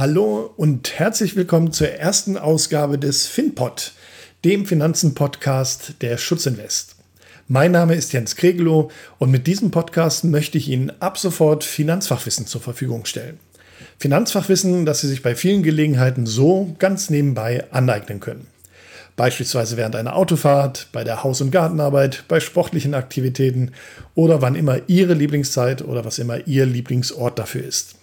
Hallo und herzlich willkommen zur ersten Ausgabe des FinPod, dem Finanzen-Podcast der Schutzinvest. Mein Name ist Jens Kregelow und mit diesem Podcast möchte ich Ihnen ab sofort Finanzfachwissen zur Verfügung stellen. Finanzfachwissen, das Sie sich bei vielen Gelegenheiten so ganz nebenbei aneignen können. Beispielsweise während einer Autofahrt, bei der Haus- und Gartenarbeit, bei sportlichen Aktivitäten oder wann immer Ihre Lieblingszeit oder was immer Ihr Lieblingsort dafür ist.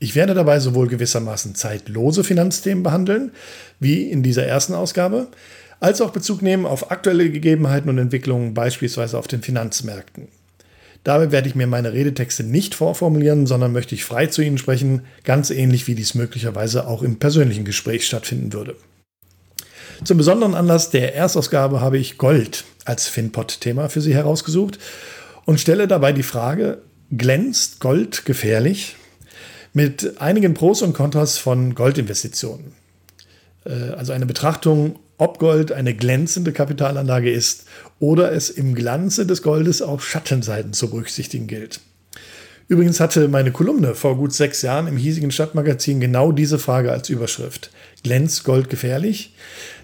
Ich werde dabei sowohl gewissermaßen zeitlose Finanzthemen behandeln, wie in dieser ersten Ausgabe, als auch Bezug nehmen auf aktuelle Gegebenheiten und Entwicklungen, beispielsweise auf den Finanzmärkten. Dabei werde ich mir meine Redetexte nicht vorformulieren, sondern möchte ich frei zu Ihnen sprechen, ganz ähnlich wie dies möglicherweise auch im persönlichen Gespräch stattfinden würde. Zum besonderen Anlass der Erstausgabe habe ich Gold als FinPod-Thema für Sie herausgesucht und stelle dabei die Frage, glänzt Gold gefährlich? Mit einigen Pros und Kontras von Goldinvestitionen. Äh, also eine Betrachtung, ob Gold eine glänzende Kapitalanlage ist oder es im Glanze des Goldes auch Schattenseiten zu berücksichtigen gilt. Übrigens hatte meine Kolumne vor gut sechs Jahren im hiesigen Stadtmagazin genau diese Frage als Überschrift. Glänzt Gold gefährlich?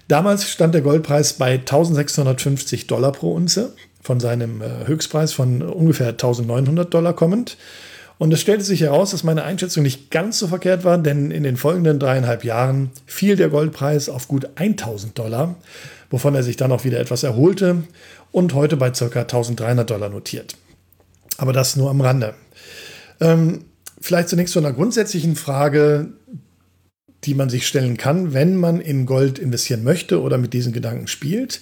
Damals stand der Goldpreis bei 1650 Dollar pro Unze, von seinem äh, Höchstpreis von ungefähr 1900 Dollar kommend. Und es stellte sich heraus, dass meine Einschätzung nicht ganz so verkehrt war, denn in den folgenden dreieinhalb Jahren fiel der Goldpreis auf gut 1000 Dollar, wovon er sich dann auch wieder etwas erholte und heute bei ca. 1300 Dollar notiert. Aber das nur am Rande. Ähm, vielleicht zunächst zu einer grundsätzlichen Frage, die man sich stellen kann, wenn man in Gold investieren möchte oder mit diesen Gedanken spielt.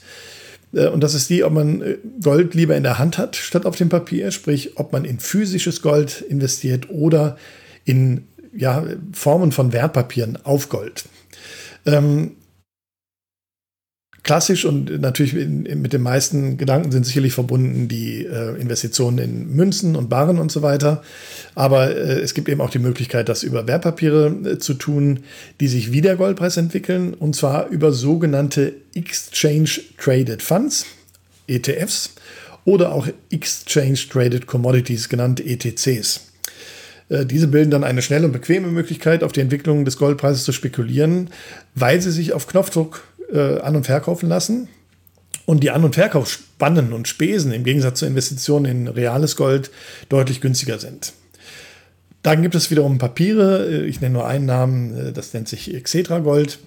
Äh, und das ist die, ob man äh, Gold lieber in der Hand hat statt auf dem Papier, sprich, ob man in physisches Gold investiert oder in ja, Formen von Wertpapieren auf Gold. Ähm, klassisch und natürlich mit den meisten Gedanken sind sicherlich verbunden die äh, Investitionen in Münzen und Barren und so weiter. Aber äh, es gibt eben auch die Möglichkeit, das über Wertpapiere äh, zu tun, die sich wie der Goldpreis entwickeln, und zwar über sogenannte Exchange Traded Funds, ETFs, oder auch Exchange Traded Commodities, genannt ETCs. Äh, diese bilden dann eine schnelle und bequeme Möglichkeit, auf die Entwicklung des Goldpreises zu spekulieren, weil sie sich auf Knopfdruck äh, an- und verkaufen lassen. Und die An- und Verkaufsspannen und Spesen im Gegensatz zur Investition in reales Gold deutlich günstiger sind. Dann gibt es wiederum Papiere, äh, ich nenne nur einen Namen, äh, das nennt sich Xetra Gold,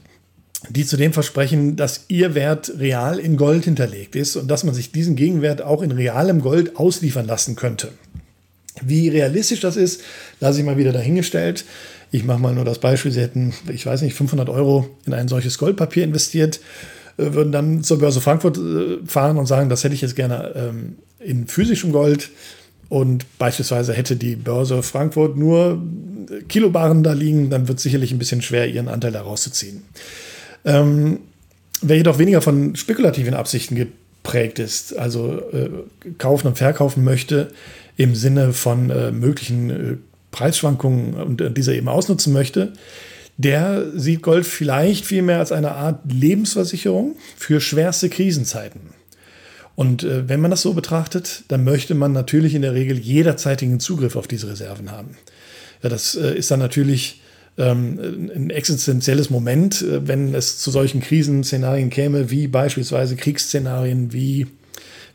die zudem versprechen, dass ihr Wert real in Gold hinterlegt ist und dass man sich diesen Gegenwert auch in realem Gold ausliefern lassen könnte. Wie realistisch das ist, lasse ich mal wieder dahingestellt. Ich mache mal nur das Beispiel, Sie hätten, ich weiß nicht, 500 Euro in ein solches Goldpapier investiert, äh, würden dann zur Börse Frankfurt äh, fahren und sagen, das hätte ich jetzt gerne ähm, in physischem Gold. Und beispielsweise hätte die Börse Frankfurt nur Kilobaren da liegen, dann wird es sicherlich ein bisschen schwer, ihren Anteil da rauszuziehen. Ähm, wer jedoch weniger von spekulativen Absichten geprägt ist, also äh, kaufen und verkaufen möchte, im Sinne von äh, möglichen äh, Preisschwankungen und äh, dieser eben ausnutzen möchte, der sieht Gold vielleicht vielmehr als eine Art Lebensversicherung für schwerste Krisenzeiten. Und äh, wenn man das so betrachtet, dann möchte man natürlich in der Regel jederzeitigen Zugriff auf diese Reserven haben. Ja, das äh, ist dann natürlich ähm, ein existenzielles Moment, äh, wenn es zu solchen Krisenszenarien käme, wie beispielsweise Kriegsszenarien, wie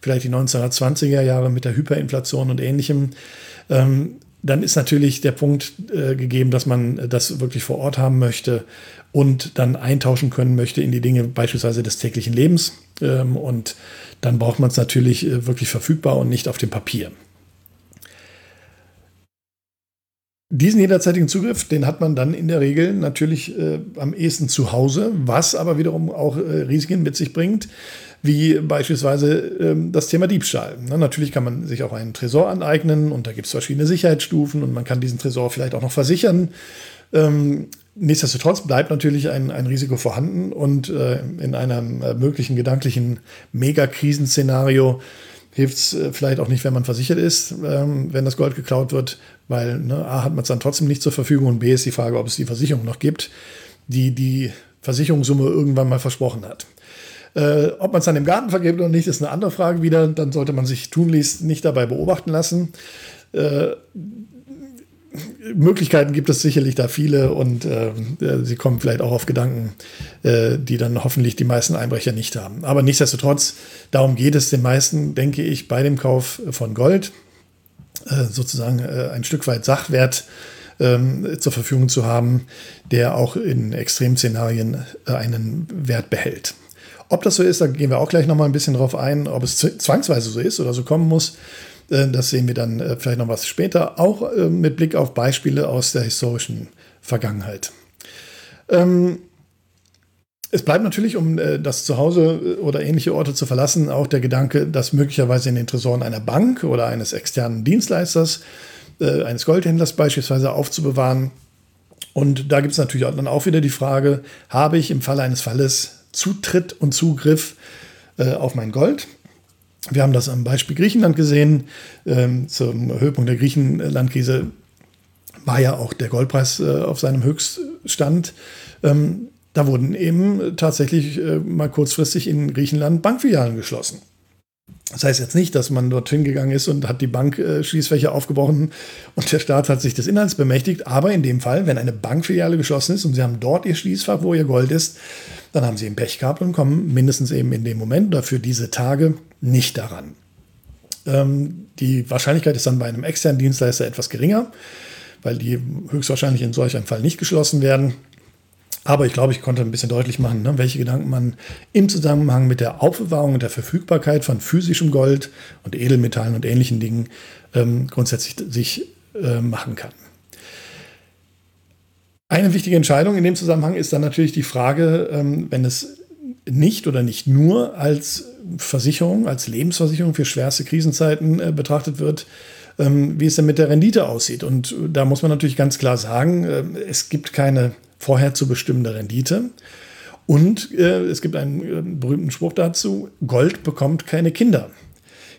vielleicht die 1920er Jahre mit der Hyperinflation und ähnlichem. Ähm, dann ist natürlich der Punkt äh, gegeben, dass man das wirklich vor Ort haben möchte und dann eintauschen können möchte in die Dinge beispielsweise des täglichen Lebens. Ähm, und dann braucht man es natürlich äh, wirklich verfügbar und nicht auf dem Papier. Diesen jederzeitigen Zugriff, den hat man dann in der Regel natürlich äh, am ehesten zu Hause, was aber wiederum auch äh, Risiken mit sich bringt, wie beispielsweise ähm, das Thema Diebstahl. Na, natürlich kann man sich auch einen Tresor aneignen und da gibt es verschiedene Sicherheitsstufen und man kann diesen Tresor vielleicht auch noch versichern. Ähm, nichtsdestotrotz bleibt natürlich ein, ein Risiko vorhanden und äh, in einem äh, möglichen gedanklichen Megakrisenszenario hilft es äh, vielleicht auch nicht, wenn man versichert ist, ähm, wenn das Gold geklaut wird, weil ne, A hat man es dann trotzdem nicht zur Verfügung und B ist die Frage, ob es die Versicherung noch gibt, die die Versicherungssumme irgendwann mal versprochen hat. Äh, ob man es dann im Garten vergibt oder nicht, ist eine andere Frage wieder. Dann sollte man sich tunlichst nicht dabei beobachten lassen. Äh, Möglichkeiten gibt es sicherlich da viele und äh, sie kommen vielleicht auch auf Gedanken, äh, die dann hoffentlich die meisten Einbrecher nicht haben. Aber nichtsdestotrotz, darum geht es den meisten, denke ich, bei dem Kauf von Gold, äh, sozusagen äh, ein Stück weit Sachwert ähm, zur Verfügung zu haben, der auch in Extremszenarien äh, einen Wert behält. Ob das so ist, da gehen wir auch gleich nochmal ein bisschen drauf ein, ob es zwangsweise so ist oder so kommen muss. Äh, das sehen wir dann äh, vielleicht noch was später, auch äh, mit Blick auf Beispiele aus der historischen Vergangenheit. Ähm, es bleibt natürlich, um das Zuhause oder ähnliche Orte zu verlassen, auch der Gedanke, das möglicherweise in den Tresoren einer Bank oder eines externen Dienstleisters, eines Goldhändlers beispielsweise aufzubewahren. Und da gibt es natürlich dann auch wieder die Frage, habe ich im Falle eines Falles Zutritt und Zugriff auf mein Gold? Wir haben das am Beispiel Griechenland gesehen. Ähm, zum Höhepunkt der Griechenlandkrise war ja auch der Goldpreis äh, auf seinem Höchststand. Ähm, da wurden eben tatsächlich äh, mal kurzfristig in Griechenland Bankfilialen geschlossen. Das heißt jetzt nicht, dass man dorthin gegangen ist und hat die Bankschließfächer äh, aufgebrochen und der Staat hat sich des Inhalts bemächtigt. Aber in dem Fall, wenn eine Bankfiliale geschlossen ist und Sie haben dort Ihr Schließfach, wo Ihr Gold ist, dann haben Sie eben Pech gehabt und kommen mindestens eben in dem Moment oder für diese Tage nicht daran. Ähm, die Wahrscheinlichkeit ist dann bei einem externen Dienstleister etwas geringer, weil die höchstwahrscheinlich in solch einem Fall nicht geschlossen werden. Aber ich glaube, ich konnte ein bisschen deutlich machen, ne, welche Gedanken man im Zusammenhang mit der Aufbewahrung und der Verfügbarkeit von physischem Gold und Edelmetallen und ähnlichen Dingen ähm, grundsätzlich sich äh, machen kann. Eine wichtige Entscheidung in dem Zusammenhang ist dann natürlich die Frage, ähm, wenn es nicht oder nicht nur als Versicherung, als Lebensversicherung für schwerste Krisenzeiten äh, betrachtet wird, ähm, wie es denn mit der Rendite aussieht. Und da muss man natürlich ganz klar sagen, äh, es gibt keine vorher zu bestimmende Rendite. Und äh, es gibt einen äh, berühmten Spruch dazu, Gold bekommt keine Kinder.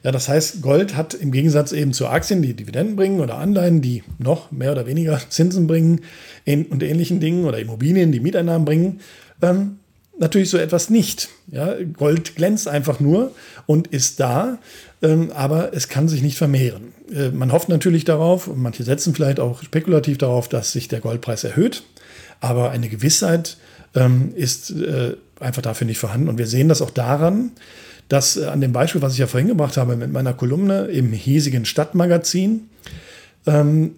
Ja, das heißt, Gold hat im Gegensatz eben zu Aktien, die Dividenden bringen oder Anleihen, die noch mehr oder weniger Zinsen bringen und ähnlichen Dingen oder Immobilien, die Mieteinnahmen bringen, ähm, natürlich so etwas nicht. Ja, Gold glänzt einfach nur und ist da, ähm, aber es kann sich nicht vermehren. Äh, man hofft natürlich darauf, und manche setzen vielleicht auch spekulativ darauf, dass sich der Goldpreis erhöht, aber eine Gewissheit ähm, ist äh, einfach dafür nicht vorhanden. Und wir sehen das auch daran, dass äh, an dem Beispiel, was ich ja vorhin gemacht habe mit meiner Kolumne im hiesigen Stadtmagazin, ähm,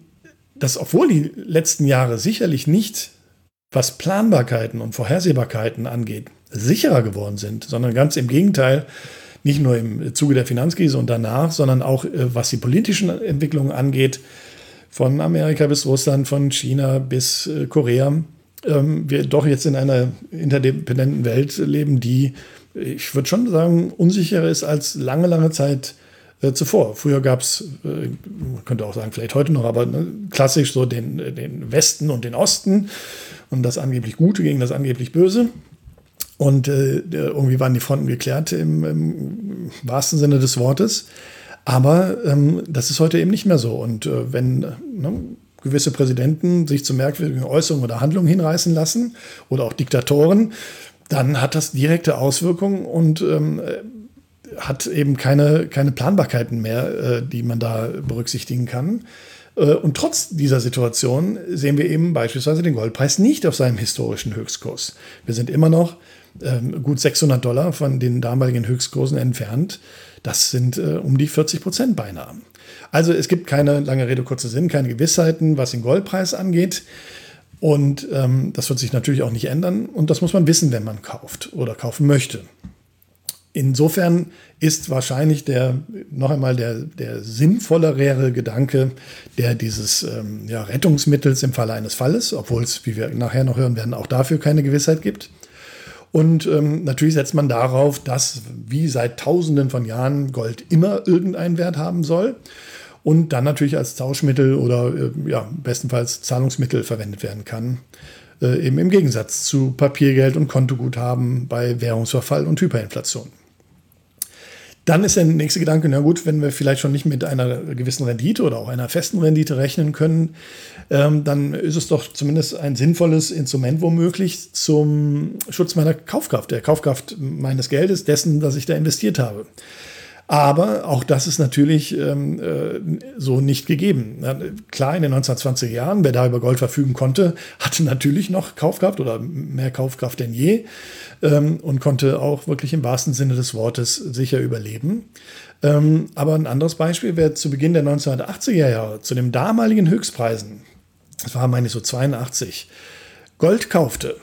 dass obwohl die letzten Jahre sicherlich nicht was Planbarkeiten und Vorhersehbarkeiten angeht, sicherer geworden sind, sondern ganz im Gegenteil, nicht nur im Zuge der Finanzkrise und danach, sondern auch äh, was die politischen Entwicklungen angeht, von Amerika bis Russland, von China bis äh, Korea, ähm, wir doch jetzt in einer interdependenten Welt leben, die, ich würde schon sagen, unsicherer ist als lange, lange Zeit äh, zuvor. Früher gab es, äh, man könnte auch sagen, vielleicht heute noch, aber ne, klassisch so den, den Westen und den Osten und das angeblich Gute gegen das angeblich Böse. Und äh, irgendwie waren die Fronten geklärt im, im wahrsten Sinne des Wortes. Aber ähm, das ist heute eben nicht mehr so. Und äh, wenn ne, gewisse Präsidenten sich zu merkwürdigen Äußerungen oder Handlungen hinreißen lassen oder auch Diktatoren, dann hat das direkte Auswirkungen und ähm, hat eben keine, keine Planbarkeiten mehr, äh, die man da berücksichtigen kann. Äh, und trotz dieser Situation sehen wir eben beispielsweise den Goldpreis nicht auf seinem historischen Höchstkurs. Wir sind immer noch ähm, gut 600 Dollar von den damaligen Höchstkursen entfernt. Das sind äh, um die 40 Prozent beinahe. Also es gibt keine lange Rede, kurzer Sinn, keine Gewissheiten, was den Goldpreis angeht. Und ähm, das wird sich natürlich auch nicht ändern. Und das muss man wissen, wenn man kauft oder kaufen möchte. Insofern ist wahrscheinlich der, noch einmal der, der sinnvollere Gedanke der dieses ähm, ja, Rettungsmittels im Falle eines Falles, obwohl es, wie wir nachher noch hören werden, auch dafür keine Gewissheit gibt. Und ähm, natürlich setzt man darauf, dass wie seit Tausenden von Jahren Gold immer irgendeinen Wert haben soll und dann natürlich als Tauschmittel oder äh, ja, bestenfalls Zahlungsmittel verwendet werden kann. Äh, eben im Gegensatz zu Papiergeld und Kontoguthaben bei Währungsverfall und Hyperinflation. Dann ist der nächste Gedanke, na gut, wenn wir vielleicht schon nicht mit einer gewissen Rendite oder auch einer festen Rendite rechnen können, ähm, dann ist es doch zumindest ein sinnvolles Instrument womöglich zum Schutz meiner Kaufkraft, der Kaufkraft meines Geldes, dessen, das ich da investiert habe. Aber auch das ist natürlich ähm, äh, so nicht gegeben. Klar, in den 1920er Jahren, wer da über Gold verfügen konnte, hatte natürlich noch Kaufkraft oder mehr Kaufkraft denn je ähm, und konnte auch wirklich im wahrsten Sinne des Wortes sicher überleben. Ähm, aber ein anderes Beispiel wäre zu Beginn der 1980er Jahre, zu den damaligen Höchstpreisen, das war meine ich so 82, Gold kaufte,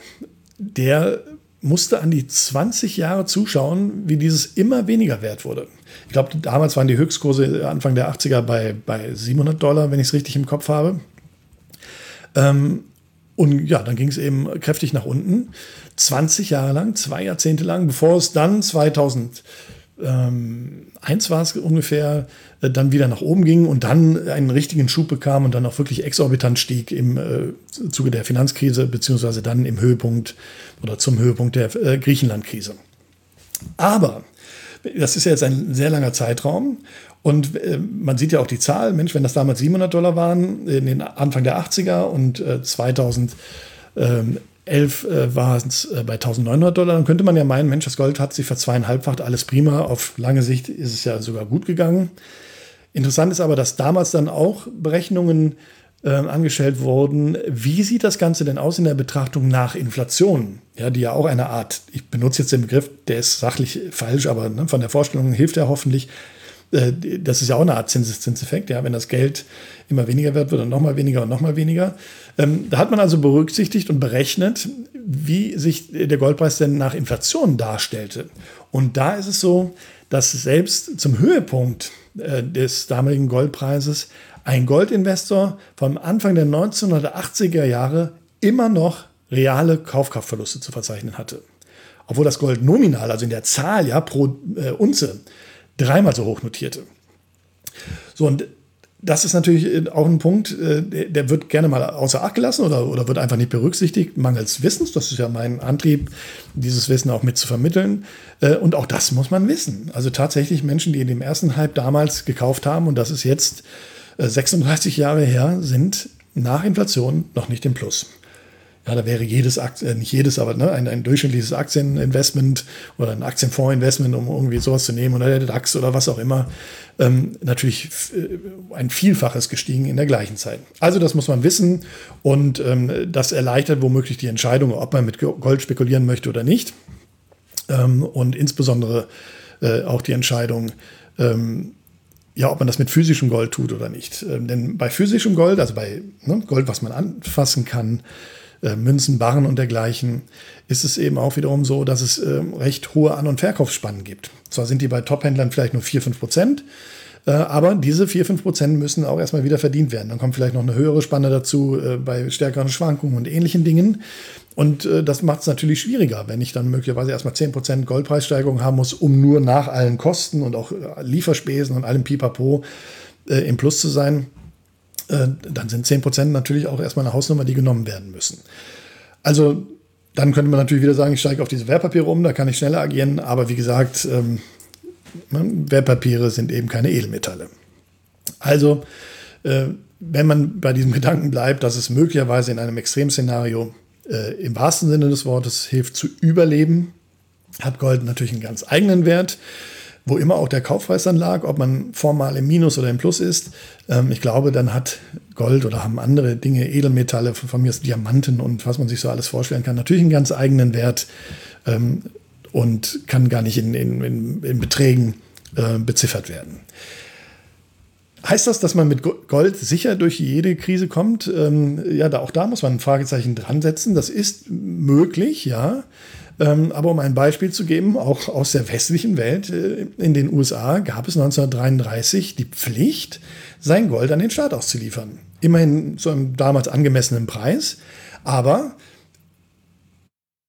der musste an die 20 Jahre zuschauen, wie dieses immer weniger wert wurde. Ich glaube, damals waren die Höchstkurse Anfang der 80er bei, bei 700 Dollar, wenn ich es richtig im Kopf habe. Ähm, und ja, dann ging es eben kräftig nach unten. 20 Jahre lang, zwei Jahrzehnte lang, bevor es dann 2001 war es ungefähr, äh, dann wieder nach oben ging und dann einen richtigen Schub bekam und dann auch wirklich exorbitant stieg im äh, Zuge der Finanzkrise, beziehungsweise dann im Höhepunkt oder zum Höhepunkt der äh, Griechenland-Krise. Aber das ist ja jetzt ein sehr langer Zeitraum. Und äh, man sieht ja auch die Zahl, Mensch, wenn das damals 700 Dollar waren, in den Anfang der 80er und äh, 2011 äh, war es äh, bei 1900 Dollar, dann könnte man ja meinen, Mensch, das Gold hat sich verzweieinhalbfacht, alles prima. Auf lange Sicht ist es ja sogar gut gegangen. Interessant ist aber, dass damals dann auch Berechnungen äh, angestellt wurden. Wie sieht das Ganze denn aus in der Betrachtung nach Inflation? Ja, die ja auch eine Art, ich benutze jetzt den Begriff, der ist sachlich falsch, aber ne, von der Vorstellung hilft er hoffentlich. Äh, das ist ja auch eine Art Zinseszinseffekt, ja, wenn das Geld immer weniger wird, wird dann nochmal weniger und nochmal weniger. Ähm, da hat man also berücksichtigt und berechnet, wie sich der Goldpreis denn nach Inflation darstellte. Und da ist es so, dass selbst zum Höhepunkt äh, des damaligen Goldpreises ein Goldinvestor vom Anfang der 1980er Jahre immer noch reale Kaufkraftverluste zu verzeichnen hatte. Obwohl das Gold nominal, also in der Zahl ja pro äh, Unze, dreimal so hoch notierte. So, und das ist natürlich äh, auch ein Punkt, äh, der wird gerne mal außer Acht gelassen oder, oder wird einfach nicht berücksichtigt, mangels Wissens. Das ist ja mein Antrieb, dieses Wissen auch mit zu vermitteln. Äh, und auch das muss man wissen. Also tatsächlich Menschen, die in dem ersten Hype damals gekauft haben, und das ist jetzt 36 Jahre her, sind nach Inflation noch nicht im Plus. Ja, da wäre jedes Aktien, äh, nicht jedes, aber ne, ein, ein durchschnittliches Aktieninvestment oder ein Aktienfondsinvestment, um irgendwie sowas zu nehmen oder der DAX oder was auch immer, ähm, natürlich äh, ein Vielfaches gestiegen in der gleichen Zeit. Also das muss man wissen und ähm, das erleichtert womöglich die Entscheidung, ob man mit Gold spekulieren möchte oder nicht. Ähm, und insbesondere äh, auch die Entscheidung, ähm, ja, ob man das mit physischem Gold tut oder nicht. Ähm, denn bei physischem Gold, also bei ne, Gold, was man anfassen kann, äh, Münzen, Barren und dergleichen, ist es eben auch wiederum so, dass es äh, recht hohe An- und Verkaufsspannen gibt. Zwar sind die bei Top-Händlern vielleicht nur 4, 5 Prozent, äh, aber diese 4, 5 Prozent müssen auch erstmal wieder verdient werden. Dann kommt vielleicht noch eine höhere Spanne dazu äh, bei stärkeren Schwankungen und ähnlichen Dingen. Und äh, das macht es natürlich schwieriger, wenn ich dann möglicherweise erstmal 10% Goldpreissteigerung haben muss, um nur nach allen Kosten und auch äh, Lieferspesen und allem Pipapo äh, im Plus zu sein. Äh, dann sind 10% natürlich auch erstmal eine Hausnummer, die genommen werden müssen. Also dann könnte man natürlich wieder sagen, ich steige auf diese Wertpapiere um, da kann ich schneller agieren. Aber wie gesagt, ähm, ne, Wertpapiere sind eben keine Edelmetalle. Also, äh, wenn man bei diesem Gedanken bleibt, dass es möglicherweise in einem Extremszenario äh, im wahrsten Sinne des Wortes hilft zu überleben, hat Gold natürlich einen ganz eigenen Wert, wo immer auch der Kaufpreis dann lag, ob man formal im Minus oder im Plus ist. Ähm, ich glaube, dann hat Gold oder haben andere Dinge, Edelmetalle, von mir ist Diamanten und was man sich so alles vorstellen kann, natürlich einen ganz eigenen Wert ähm, und kann gar nicht in, in, in, in Beträgen äh, beziffert werden. Heißt das, dass man mit Gold sicher durch jede Krise kommt? Ähm, ja, da, auch da muss man ein Fragezeichen dran setzen. Das ist möglich, ja. Ähm, aber um ein Beispiel zu geben, auch aus der westlichen Welt, äh, in den USA gab es 1933 die Pflicht, sein Gold an den Staat auszuliefern. Immerhin zu einem damals angemessenen Preis. Aber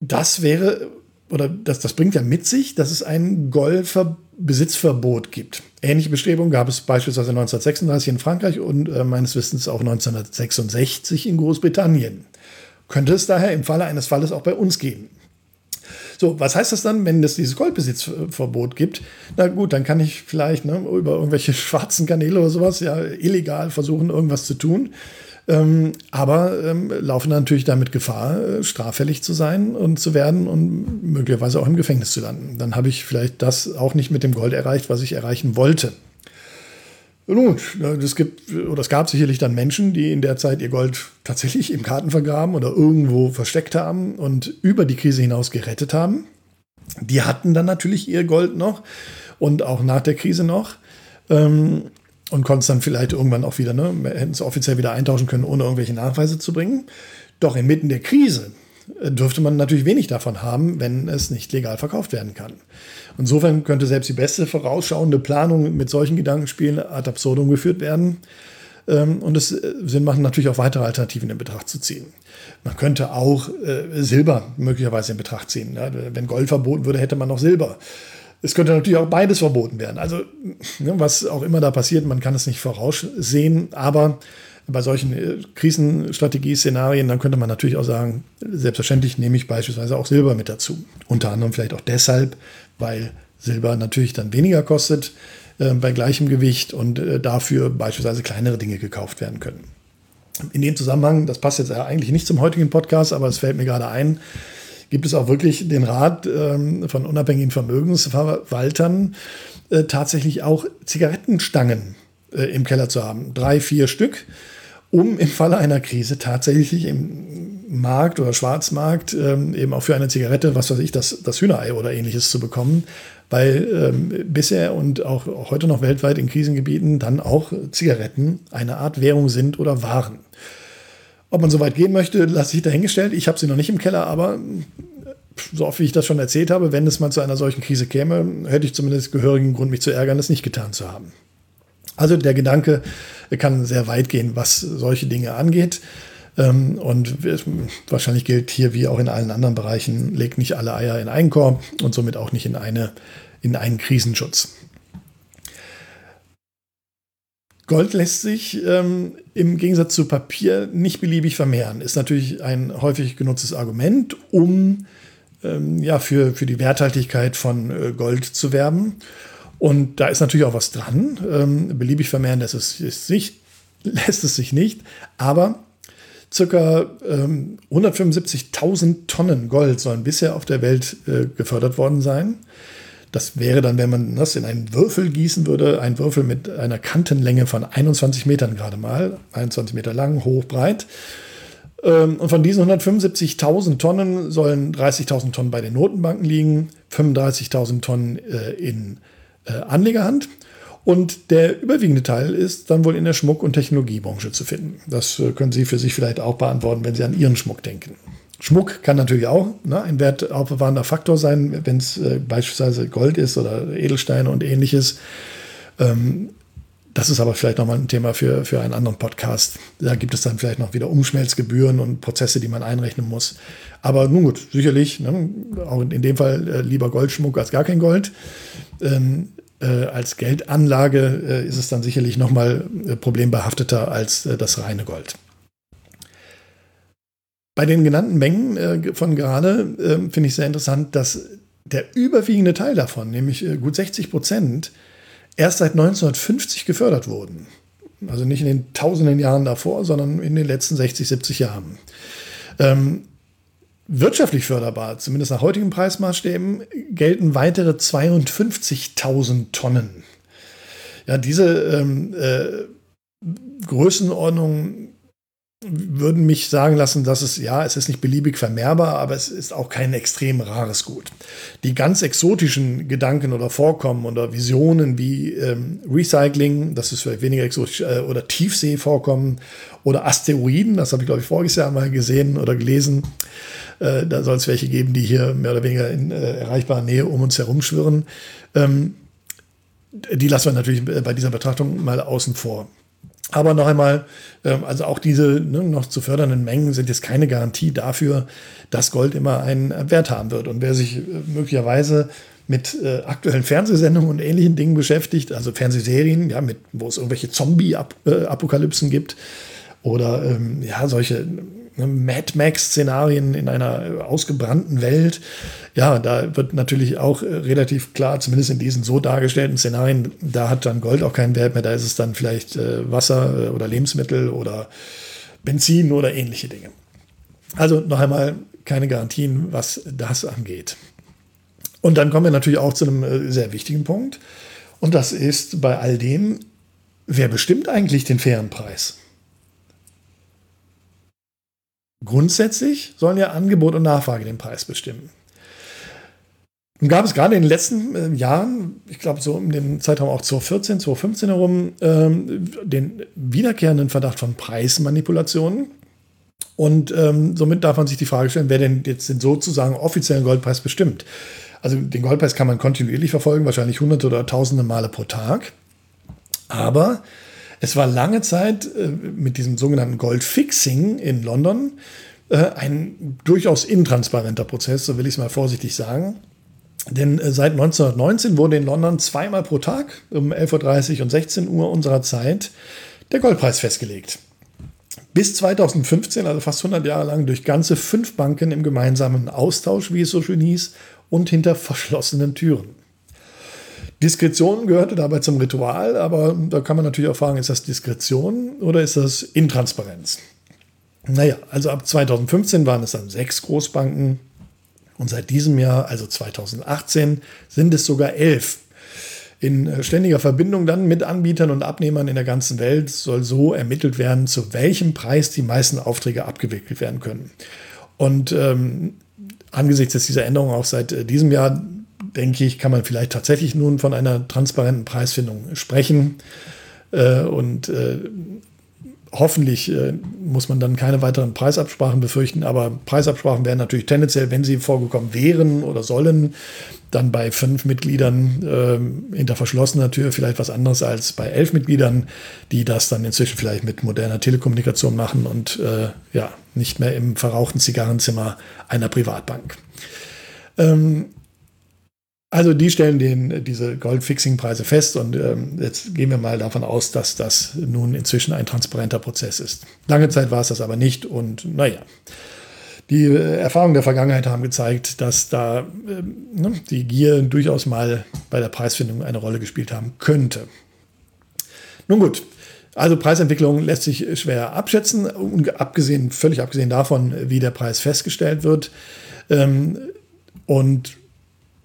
das wäre, oder das, das bringt ja mit sich, dass es ein Goldbesitzverbot gibt. Ähnliche Bestrebungen gab es beispielsweise 1936 in Frankreich und äh, meines Wissens auch 1966 in Großbritannien. Könnte es daher im Falle eines Falles auch bei uns geben. So, was heißt das dann, wenn es dieses Goldbesitzverbot gibt? Na gut, dann kann ich vielleicht ne, über irgendwelche schwarzen Kanäle oder sowas ja illegal versuchen, irgendwas zu tun. ähm, aber ähm, laufen natürlich damit Gefahr, äh, straffällig zu sein und zu werden und möglicherweise auch im Gefängnis zu landen. Dann habe ich vielleicht das auch nicht mit dem Gold erreicht, was ich erreichen wollte. Nun, es gibt oder es gab sicherlich dann Menschen, die in der Zeit ihr Gold tatsächlich im Karten vergraben oder irgendwo versteckt haben und über die Krise hinaus gerettet haben. Die hatten dann natürlich ihr Gold noch und auch nach der Krise noch. Ähm, und konnten es dann vielleicht irgendwann auch wieder, ne, hätten es offiziell wieder eintauschen können, ohne irgendwelche Nachweise zu bringen. Doch inmitten der Krise dürfte man natürlich wenig davon haben, wenn es nicht legal verkauft werden kann. Insofern könnte selbst die beste vorausschauende Planung mit solchen Gedankenspielen ad absurdum geführt werden. Ähm, und es äh, Sinn machen, natürlich auch weitere Alternativen in Betracht zu ziehen. Man könnte auch äh, Silber möglicherweise in Betracht ziehen. Wenn Gold verboten würde, hätte man noch Silber. Es könnte natürlich auch beides verboten werden. Also, ne, was auch immer da passiert, man kann es nicht voraussehen, aber bei solchen äh, Krisenstrategie-Szenarien, dann könnte man natürlich auch sagen, selbstverständlich nehme ich beispielsweise auch Silber mit dazu. Unter anderem vielleicht auch deshalb, weil Silber natürlich dann weniger kostet äh, bei gleichem Gewicht und äh, dafür beispielsweise kleinere Dinge gekauft werden können. In dem Zusammenhang, das passt jetzt eigentlich nicht zum heutigen Podcast, aber es fällt mir gerade ein, gibt es auch wirklich den Rat ähm, von unabhängigen Vermögensverwaltern, äh, tatsächlich auch Zigarettenstangen im Keller zu haben. Drei, vier Stück, um im Falle einer Krise tatsächlich im Markt oder Schwarzmarkt ähm, eben auch für eine Zigarette, was weiß ich, das, das Hühnerei oder ähnliches zu bekommen. Weil ähm, bisher und auch heute noch weltweit in Krisengebieten dann auch Zigaretten eine Art Währung sind oder waren. Ob man so weit gehen möchte, lasse ich dahingestellt. Ich habe sie noch nicht im Keller, aber so oft wie ich das schon erzählt habe, wenn es mal zu einer solchen Krise käme, hätte ich zumindest gehörigen Grund, mich zu ärgern, es nicht getan zu haben. Also der Gedanke kann sehr weit gehen, was solche Dinge angeht. Ähm, und wahrscheinlich gilt hier wie auch in allen anderen Bereichen, legt nicht alle Eier in einen Korb und somit auch nicht in, eine, in einen Krisenschutz. Gold lässt sich ähm, im Gegensatz zu Papier nicht beliebig vermehren. Ist natürlich ein häufig genutztes Argument, um ähm, ja, für, für die Werthaltigkeit von äh, Gold zu werben. Und da ist natürlich auch was dran. Ähm, beliebig vermehren lässt es, sich, lässt es sich nicht. Aber ca. 175.000 Tonnen Gold sollen bisher auf der Welt äh, gefördert worden sein. Das wäre dann, wenn man das in einen Würfel gießen würde, ein Würfel mit einer Kantenlänge von 21 Metern gerade mal, 21 Meter lang, hoch, breit. Ähm, und von diesen 175.000 Tonnen sollen 30.000 Tonnen bei den Notenbanken liegen, 35.000 Tonnen äh, in äh, Anlegerhand. Und der überwiegende Teil ist dann wohl in der Schmuck- und Technologiebranche zu finden. Das äh, können Sie für sich vielleicht auch beantworten, wenn Sie an Ihren Schmuck denken. Schmuck kann natürlich auch ne, ein wertaufbewahrender Faktor sein, wenn es äh, beispielsweise Gold ist oder Edelsteine und ähnliches. Ähm, das ist aber vielleicht nochmal ein Thema für, für einen anderen Podcast. Da gibt es dann vielleicht noch wieder Umschmelzgebühren und Prozesse, die man einrechnen muss. Aber nun gut, sicherlich, ne, auch in dem Fall äh, lieber Goldschmuck als gar kein Gold. Ähm, äh, als Geldanlage äh, ist es dann sicherlich nochmal äh, problembehafteter als äh, das reine Gold. Bei den genannten Mengen äh, von gerade äh, finde ich sehr interessant, dass der überwiegende Teil davon, nämlich äh, gut 60 Prozent, erst seit 1950 gefördert wurden. Also nicht in den tausenden Jahren davor, sondern in den letzten 60, 70 Jahren. Ähm, wirtschaftlich förderbar, zumindest nach heutigen Preismaßstäben, gelten weitere 52.000 Tonnen. Ja, diese ähm, äh, Größenordnung würden mich sagen lassen, dass es, ja, es ist nicht beliebig vermehrbar, aber es ist auch kein extrem rares Gut. Die ganz exotischen Gedanken oder Vorkommen oder Visionen wie ähm, Recycling, das ist vielleicht weniger exotisch, äh, oder Tiefseevorkommen oder Asteroiden, das habe ich, glaube ich, voriges Jahr mal gesehen oder gelesen. Äh, da soll es welche geben, die hier mehr oder weniger in äh, erreichbarer Nähe um uns herum schwirren. Ähm, die lassen wir natürlich bei dieser Betrachtung mal außen vor. Aber noch einmal, ähm, also auch diese ne, noch zu fördernden Mengen sind jetzt keine Garantie dafür, dass Gold immer einen Wert haben wird. Und wer sich äh, möglicherweise mit äh, aktuellen Fernsehsendungen und ähnlichen Dingen beschäftigt, also Fernsehserien, ja, mit, wo es irgendwelche Zombie-Apokalypsen gibt oder ähm, ja, solche Mad Max-Szenarien in einer ausgebrannten Welt. Ja, da wird natürlich auch äh, relativ klar, zumindest in diesen so dargestellten Szenarien, da hat dann Gold auch keinen Wert mehr. Da ist es dann vielleicht äh, Wasser äh, oder Lebensmittel oder Benzin oder ähnliche Dinge. Also noch einmal keine Garantien, was das angeht. Und dann kommen wir natürlich auch zu einem sehr wichtigen Punkt. Und das ist bei all dem, wer bestimmt eigentlich den fairen Preis? Grundsätzlich sollen ja Angebot und Nachfrage den Preis bestimmen. Und gab es gerade in den letzten äh, Jahren, ich glaube so in dem Zeitraum auch 2014, 2015 herum, ähm, den wiederkehrenden Verdacht von Preismanipulationen. Und ähm, somit darf man sich die Frage stellen, wer denn jetzt den sozusagen offiziellen Goldpreis bestimmt. Also den Goldpreis kann man kontinuierlich verfolgen, wahrscheinlich hunderte oder tausende Male pro Tag. Aber es war lange Zeit äh, mit diesem sogenannten Goldfixing in London äh, ein durchaus intransparenter Prozess, so will ich es mal vorsichtig sagen. Denn äh, seit 1919 wurde in London zweimal pro Tag um 11.30 Uhr und 16 Uhr unserer Zeit der Goldpreis festgelegt. Bis 2015, also fast 100 Jahre lang, durch ganze fünf Banken im gemeinsamen Austausch, wie es so schön hieß, und hinter verschlossenen Türen. Diskretion gehörte dabei zum Ritual, aber da kann man natürlich auch fragen, ist das Diskretion oder ist das Intransparenz? Naja, also ab 2015 waren es dann sechs Großbanken und seit diesem Jahr, also 2018, sind es sogar elf. In äh, ständiger Verbindung dann mit Anbietern und Abnehmern in der ganzen Welt soll so ermittelt werden, zu welchem Preis die meisten Aufträge abgewickelt werden können. Und ähm, angesichts dieser Änderung auch seit äh, diesem Jahr, denke ich, kann man vielleicht tatsächlich nun von einer transparenten Preisfindung sprechen. Äh, und äh, hoffentlich äh, muss man dann keine weiteren Preisabsprachen befürchten, aber Preisabsprachen wären natürlich tendenziell, wenn sie vorgekommen wären oder sollen, dann bei fünf Mitgliedern äh, hinter verschlossener Tür vielleicht was anderes als bei elf Mitgliedern, die das dann inzwischen vielleicht mit moderner Telekommunikation machen und äh, ja, nicht mehr im verrauchten Zigarrenzimmer einer Privatbank. Ähm, also die stellen den, diese Goldfixing-Preise fest und ähm, jetzt gehen wir mal davon aus, dass das nun inzwischen ein transparenter Prozess ist. Lange Zeit war es das aber nicht und naja. Die äh, Erfahrungen der Vergangenheit haben gezeigt, dass da äh, ne, die Gier durchaus mal bei der Preisfindung eine Rolle gespielt haben könnte. Nun gut, also Preisentwicklung lässt sich schwer abschätzen, abgesehen, völlig abgesehen davon, wie der Preis festgestellt wird. Ähm, und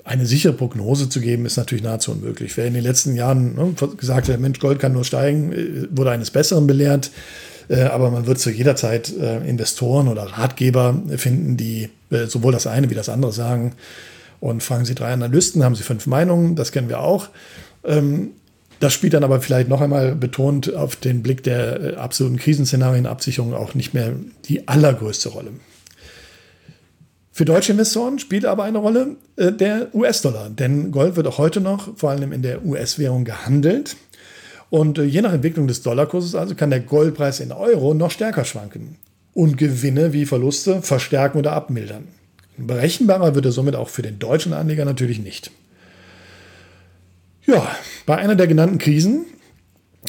eine sichere Prognose zu geben, ist natürlich nahezu unmöglich. Wer in den letzten Jahren ne, gesagt hat, Mensch, Gold kann nur steigen, äh, wurde eines Besseren belehrt. Äh, aber man wird zu jeder Zeit äh, Investoren oder Ratgeber finden, die sowohl das eine wie das andere sagen. Und fragen Sie drei Analysten, haben Sie fünf Meinungen, das kennen wir auch. Ähm, das spielt dann aber vielleicht noch einmal betont auf den Blick der absoluten Krisenszenarienabsicherung auch nicht mehr die allergrößte Rolle. Für deutsche Investoren spielt aber eine Rolle äh, der US-Dollar, denn Gold wird auch heute noch vor allem in der US-Währung gehandelt. Und äh, je nach Entwicklung des Dollarkurses also kann der Goldpreis in Euro noch stärker schwanken und Gewinne wie Verluste verstärken oder abmildern. Berechenbarer wird er somit auch für den deutschen Anleger natürlich nicht. Ja, bei einer der genannten Krisen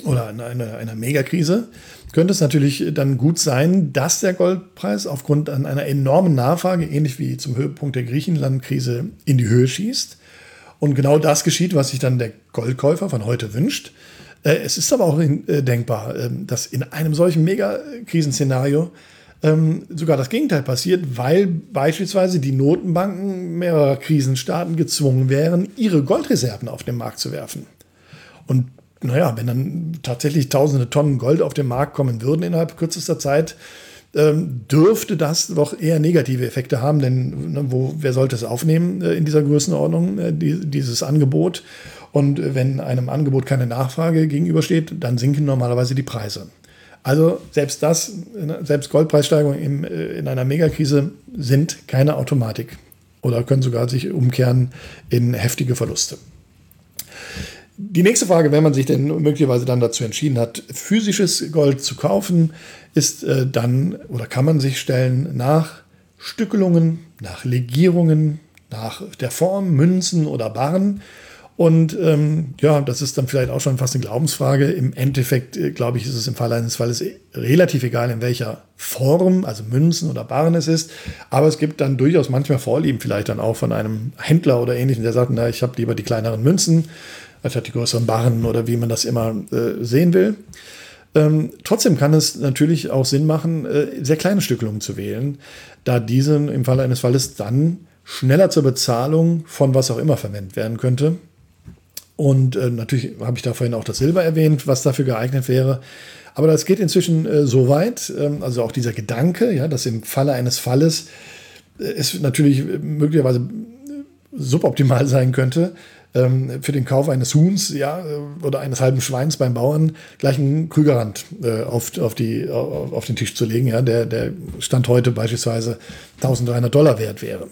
oder einer, einer Megakrise könnte es natürlich dann gut sein, dass der Goldpreis aufgrund einer enormen Nachfrage, ähnlich wie zum Höhepunkt der Griechenland-Krise, in die Höhe schießt. Und genau das geschieht, was sich dann der Goldkäufer von heute wünscht. Äh, es ist aber auch äh, denkbar, ähm, dass in einem solchen Megakrisenszenario ähm, sogar das Gegenteil passiert, weil beispielsweise die Notenbanken mehrerer Krisenstaaten gezwungen wären, ihre Goldreserven auf den Markt zu werfen. Und naja, wenn dann tatsächlich tausende Tonnen Gold auf den Markt kommen würden innerhalb kürzester Zeit, ähm, dürfte das doch eher negative Effekte haben, denn ne, wo, wer sollte es aufnehmen äh, in dieser Größenordnung, äh, die, dieses Angebot? Und äh, wenn einem Angebot keine Nachfrage gegenübersteht, dann sinken normalerweise die Preise. Also selbst das, ne, selbst Goldpreissteigerungen im, äh, in einer Megakrise sind keine Automatik oder können sogar sich umkehren in heftige Verluste. Die nächste Frage, wenn man sich denn möglicherweise dann dazu entschieden hat, physisches Gold zu kaufen, ist äh, dann oder kann man sich stellen nach Stückelungen, nach Legierungen, nach der Form, Münzen oder Barren. Und ähm, ja, das ist dann vielleicht auch schon fast eine Glaubensfrage. Im Endeffekt, äh, glaube ich, ist es im Fall eines Falles relativ egal, in welcher Form, also Münzen oder Barren es ist. Aber es gibt dann durchaus manchmal Vorlieben, vielleicht dann auch von einem Händler oder ähnlichem, der sagt, na, ich habe lieber die kleineren Münzen anstatt die größeren Barren oder wie man das immer äh, sehen will. Ähm, trotzdem kann es natürlich auch Sinn machen, äh, sehr kleine Stückelungen zu wählen, da diese im Falle eines Falles dann schneller zur Bezahlung von was auch immer verwendet werden könnte. Und äh, natürlich habe ich da vorhin auch das Silber erwähnt, was dafür geeignet wäre. Aber das geht inzwischen äh, so weit, ähm, also auch dieser Gedanke, ja, dass im Falle eines Falles äh, es natürlich möglicherweise äh, suboptimal sein könnte, ähm, für den Kauf eines Huhns ja, äh, oder eines halben Schweins beim Bauern gleich einen Krügerrand äh, auf, auf, die, auf, auf, den Tisch zu legen, ja, der, der Stand heute beispielsweise 1300 Dollar wert wäre.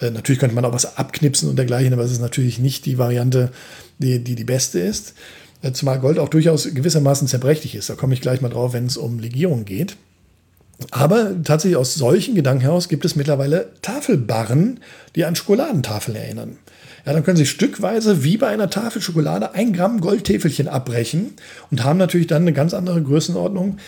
Äh, natürlich könnte man auch was abknipsen und dergleichen, aber es ist natürlich nicht die Variante, die die, die beste ist. Äh, zumal Gold auch durchaus gewissermaßen zerbrechlich ist. Da komme ich gleich mal drauf, wenn es um Legierung geht. Aber tatsächlich aus solchen Gedanken heraus gibt es mittlerweile Tafelbarren, die an Schokoladentafeln erinnern. Ja, dann können Sie stückweise wie bei einer Tafel Schokolade ein Gramm Goldtäfelchen abbrechen und haben natürlich dann eine ganz andere Größenordnung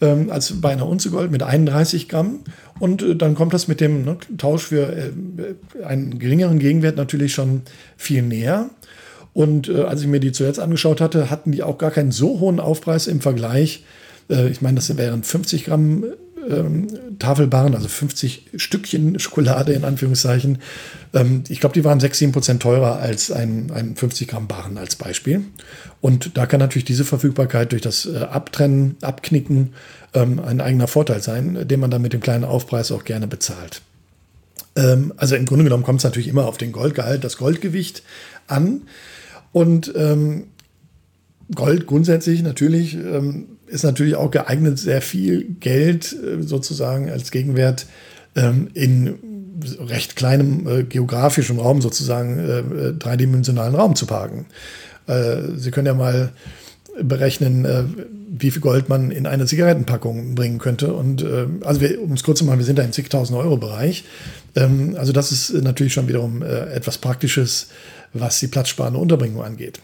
ähm, als bei einer Unze Gold mit 31 Gramm. Und äh, dann kommt das mit dem ne, Tausch für äh, einen geringeren Gegenwert natürlich schon viel näher. Und äh, als ich mir die zuletzt angeschaut hatte, hatten die auch gar keinen so hohen Aufpreis im Vergleich. Äh, ich meine, das wären 50 Gramm ähm, Tafelbarren, also 50 Stückchen Schokolade in Anführungszeichen. Ähm, ich glaube, die waren 6, 7 Prozent teurer als ein, ein 50 Gramm Barren als Beispiel. Und da kann natürlich diese Verfügbarkeit durch das äh, Abtrennen, Abknicken ähm, ein eigener Vorteil sein, den man dann mit dem kleinen Aufpreis auch gerne bezahlt. Ähm, also im Grunde genommen kommt es natürlich immer auf den Goldgehalt, das Goldgewicht an. Und ähm, Gold grundsätzlich natürlich ähm, ist natürlich auch geeignet, sehr viel Geld äh, sozusagen als Gegenwert ähm, in recht kleinem äh, geografischem Raum sozusagen äh, äh dreidimensionalen Raum zu parken. Äh, Sie können ja mal berechnen, äh, wie viel Gold man in eine Zigarettenpackung bringen könnte. Und also wir, um es kurz zu machen, wir sind da im zigtausend Euro Bereich. Ähm, also das ist natürlich schon wiederum etwas Praktisches, was die platzsparende Unterbringung angeht.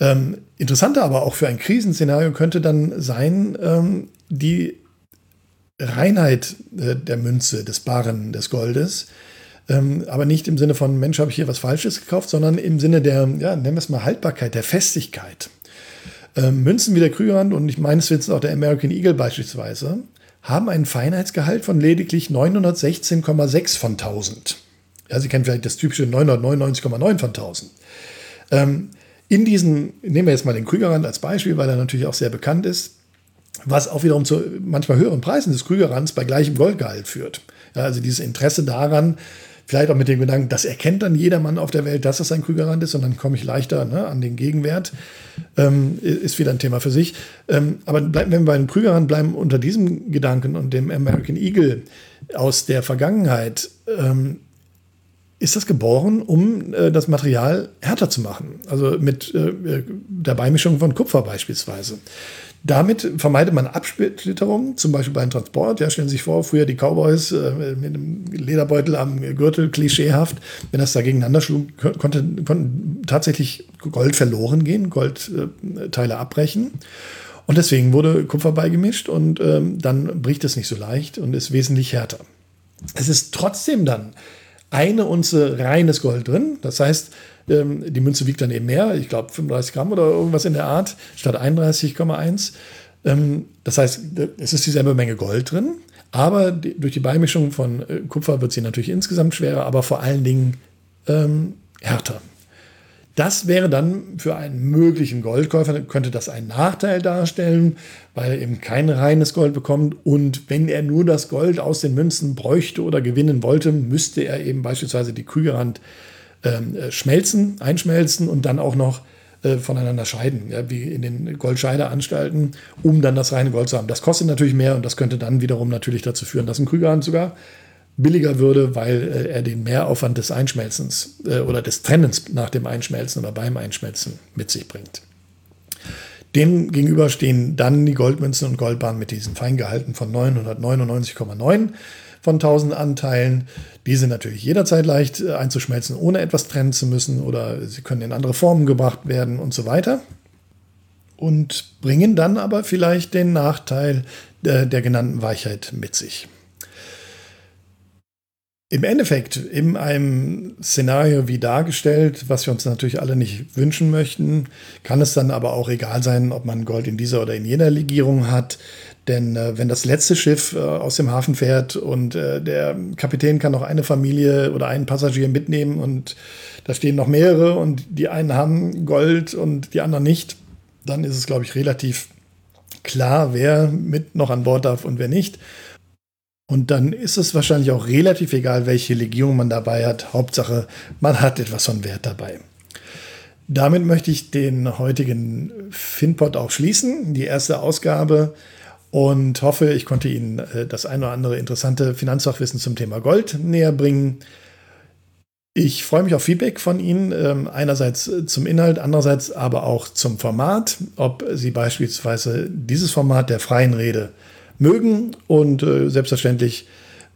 Ähm, interessanter aber auch für ein Krisenszenario könnte dann sein, ähm, die Reinheit äh, der Münze, des Baren, des Goldes. Ähm, aber nicht im Sinne von, Mensch, habe ich hier was Falsches gekauft, sondern im Sinne der, ja, nennen wir es mal Haltbarkeit, der Festigkeit. Ähm, Münzen wie der Krügerrand und ich meine, es wird auch der American Eagle beispielsweise, haben einen Feinheitsgehalt von lediglich 916,6 von 1000. Ja, Sie kennen vielleicht das typische 999,9 von 1000. Ähm, in diesen, nehmen wir jetzt mal den Krügerrand als Beispiel, weil er natürlich auch sehr bekannt ist, was auch wiederum zu manchmal höheren Preisen des Krügerrands bei gleichem Goldgehalt führt. Ja, also dieses Interesse daran, vielleicht auch mit dem Gedanken, das erkennt dann jedermann auf der Welt, dass das ein Krügerrand ist und dann komme ich leichter ne, an den Gegenwert, ähm, ist wieder ein Thema für sich. Ähm, aber bleib, wenn wir bei dem Krügerrand bleiben, unter diesem Gedanken und dem American Eagle aus der Vergangenheit, ähm, ist das geboren, um äh, das Material härter zu machen. Also mit äh, der Beimischung von Kupfer beispielsweise. Damit vermeidet man Absplitterung, zum Beispiel beim Transport. Ja, stellen Sie sich vor, früher die Cowboys äh, mit einem Lederbeutel am Gürtel, klischeehaft. Wenn das da gegeneinander schlug, konnte, konnten tatsächlich Gold verloren gehen, Goldteile abbrechen. Und deswegen wurde Kupfer beigemischt und ähm, dann bricht es nicht so leicht und ist wesentlich härter. Es ist trotzdem dann eine Unze reines Gold drin. Das heißt, ähm, die Münze wiegt dann eben mehr, ich glaube 35 Gramm oder irgendwas in der Art, statt 31,1. Ähm, das heißt, es ist dieselbe Menge Gold drin, aber durch die Beimischung von äh, Kupfer wird sie natürlich insgesamt schwerer, aber vor allen Dingen ähm, härter. Das wäre dann für einen möglichen Goldkäufer, könnte das einen Nachteil darstellen, weil er eben kein reines Gold bekommt. Und wenn er nur das Gold aus den Münzen bräuchte oder gewinnen wollte, müsste er eben beispielsweise die Krügerrand ähm, äh, schmelzen, einschmelzen und dann auch noch äh, voneinander scheiden, ja, wie in den Goldscheideanstalten, um dann das reine Gold zu haben. Das kostet natürlich mehr und das könnte dann wiederum natürlich dazu führen, dass ein Krügerrand sogar billiger würde, weil äh, er den Mehraufwand des Einschmelzens äh, oder des Trennens nach dem Einschmelzen oder beim Einschmelzen mit sich bringt. Dem gegenüber stehen dann die Goldmünzen und Goldbahnen mit diesen Feingehalten von 999,9 von 1000 Anteilen. Die sind natürlich jederzeit leicht äh, einzuschmelzen, ohne etwas trennen zu müssen oder sie können in andere Formen gebracht werden und so weiter. Und bringen dann aber vielleicht den Nachteil der, der genannten Weichheit mit sich. Im Endeffekt, in einem Szenario wie dargestellt, was wir uns natürlich alle nicht wünschen möchten, kann es dann aber auch egal sein, ob man Gold in dieser oder in jener Legierung hat. Denn äh, wenn das letzte Schiff äh, aus dem Hafen fährt und äh, der Kapitän kann noch eine Familie oder einen Passagier mitnehmen und da stehen noch mehrere und die einen haben Gold und die anderen nicht, dann ist es, glaube ich, relativ klar, wer mit noch an Bord darf und wer nicht. Und dann ist es wahrscheinlich auch relativ egal, welche Legierung man dabei hat. Hauptsache, man hat etwas von Wert dabei. Damit möchte ich den heutigen Finpod auch schließen, die erste Ausgabe und hoffe, ich konnte Ihnen äh, das ein oder andere interessante Finanzfachwissen zum Thema Gold näher bringen. Ich freue mich auf Feedback von Ihnen, ähm, einerseits zum Inhalt, andererseits aber auch zum Format, ob Sie beispielsweise dieses Format der freien Rede mögen und äh, selbstverständlich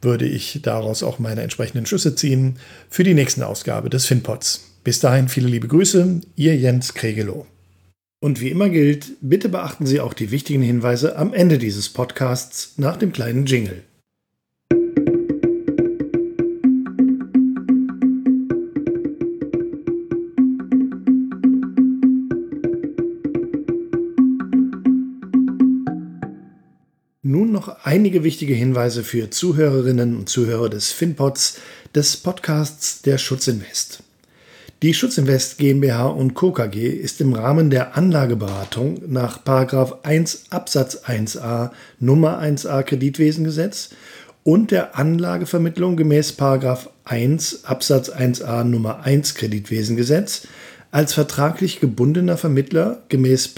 würde ich daraus auch meine entsprechenden Schlüsse ziehen für die nächste Ausgabe des FinPods. Bis dahin viele liebe Grüße, Ihr Jens Kregelow. Und wie immer gilt, bitte beachten Sie auch die wichtigen Hinweise am Ende dieses Podcasts nach dem kleinen Jingle. Nun noch einige wichtige Hinweise für Zuhörerinnen und Zuhörer des FinPods, des Podcasts der Schutzinvest. Die Schutzinvest GmbH und Co. KG ist im Rahmen der Anlageberatung nach 1 Absatz 1a Nummer 1a Kreditwesengesetz und der Anlagevermittlung gemäß 1 Absatz 1a Nummer 1 Kreditwesengesetz als vertraglich gebundener Vermittler gemäß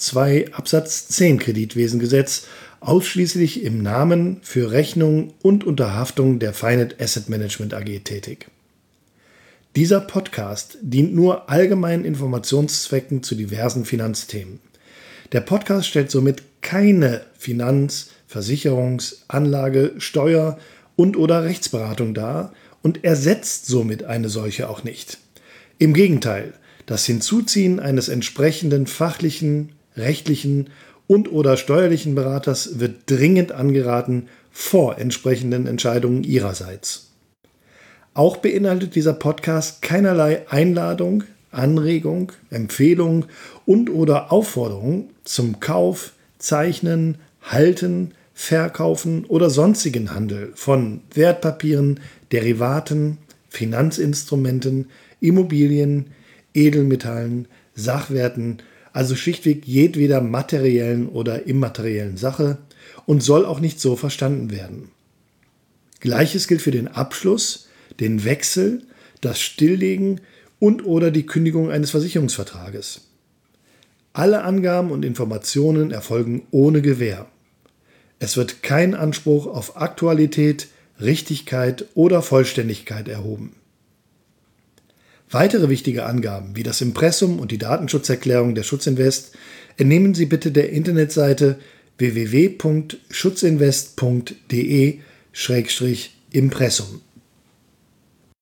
2 Absatz 10 Kreditwesengesetz ausschließlich im Namen für Rechnung und Unterhaftung der Finet Asset Management AG tätig. Dieser Podcast dient nur allgemeinen Informationszwecken zu diversen Finanzthemen. Der Podcast stellt somit keine Finanz-, Versicherungs-, Anlage-, Steuer- und/oder Rechtsberatung dar und ersetzt somit eine solche auch nicht. Im Gegenteil, das Hinzuziehen eines entsprechenden fachlichen, rechtlichen und/oder steuerlichen Beraters wird dringend angeraten vor entsprechenden Entscheidungen Ihrerseits. Auch beinhaltet dieser Podcast keinerlei Einladung, Anregung, Empfehlung und oder Aufforderung zum Kauf, Zeichnen, Halten, Verkaufen oder sonstigen Handel von Wertpapieren, Derivaten, Finanzinstrumenten, Immobilien, Edelmetallen, Sachwerten, also schlichtweg jedweder materiellen oder immateriellen Sache und soll auch nicht so verstanden werden. Gleiches gilt für den Abschluss, den Wechsel, das Stilllegen und oder die Kündigung eines Versicherungsvertrages. Alle Angaben und Informationen erfolgen ohne Gewähr. Es wird kein Anspruch auf Aktualität, Richtigkeit oder Vollständigkeit erhoben. Weitere wichtige Angaben wie das Impressum und die Datenschutzerklärung der Schutzinvest entnehmen Sie bitte der Internetseite www.schutzinvest.de-impressum.